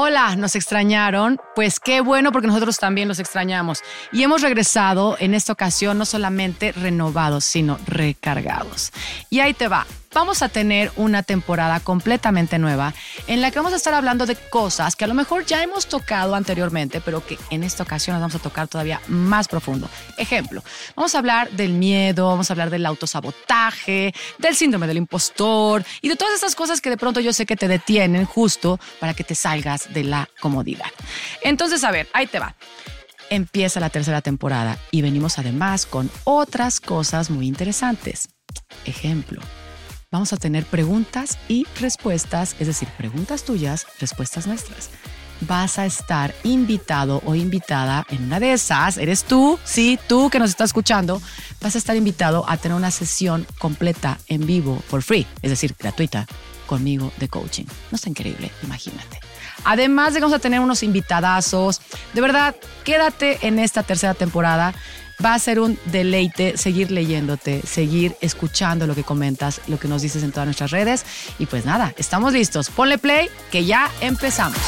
Hola, ¿nos extrañaron? Pues qué bueno porque nosotros también los extrañamos. Y hemos regresado en esta ocasión no solamente renovados, sino recargados. Y ahí te va. Vamos a tener una temporada completamente nueva en la que vamos a estar hablando de cosas que a lo mejor ya hemos tocado anteriormente, pero que en esta ocasión las vamos a tocar todavía más profundo. Ejemplo, vamos a hablar del miedo, vamos a hablar del autosabotaje, del síndrome del impostor y de todas esas cosas que de pronto yo sé que te detienen justo para que te salgas de la comodidad. Entonces, a ver, ahí te va empieza la tercera temporada y venimos además con otras cosas muy interesantes. Ejemplo, vamos a tener preguntas y respuestas, es decir, preguntas tuyas, respuestas nuestras. Vas a estar invitado o invitada en una de esas, eres tú, sí, tú que nos estás escuchando, vas a estar invitado a tener una sesión completa en vivo, for free, es decir, gratuita, conmigo de coaching. No está increíble, imagínate. Además de vamos a tener unos invitadazos, de verdad, quédate en esta tercera temporada va a ser un deleite seguir leyéndote, seguir escuchando lo que comentas, lo que nos dices en todas nuestras redes. Y pues nada, estamos listos. Ponle play, que ya empezamos.